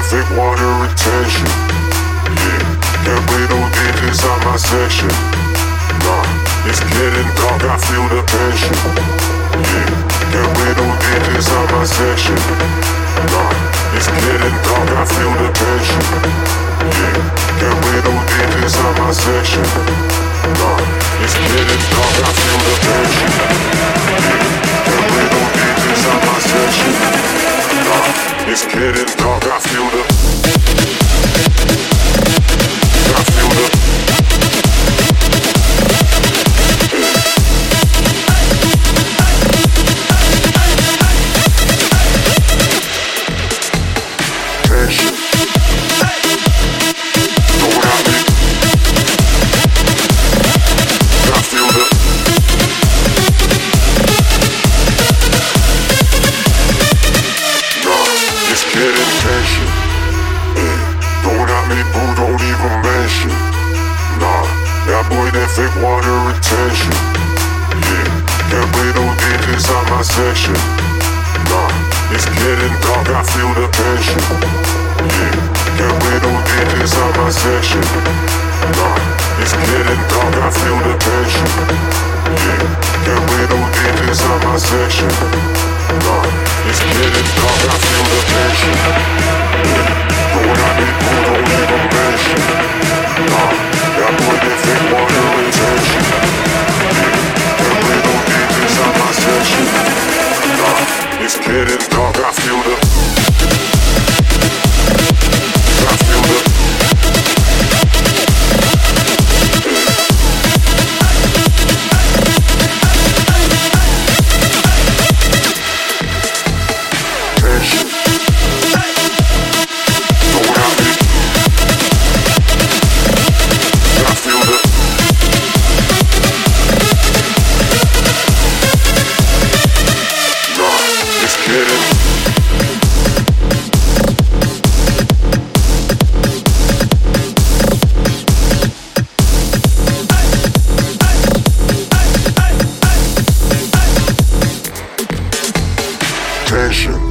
fake water retention. Yeah, can't play no games inside my section. Nah, it's getting dark, I feel the passion. Yeah, can't play no games inside my section. Nah, it's getting dark, I feel the passion. Yeah, can't play no games inside my section. Nah, it's getting dark, I feel it's getting dark, I feel the. Nah, it's getting. Hey, mm. don't at me, boo, don't even mention. Nah, that boy that fake water retention. Yeah, can't play no games inside my section. Nah, it's getting dark, I feel the passion. Yeah, can't play no games inside my section. Nah, it's getting dark, I feel the passion. Yeah, can't play no games inside my section. Nah, it's getting dark, I feel the passion. Can't play Session.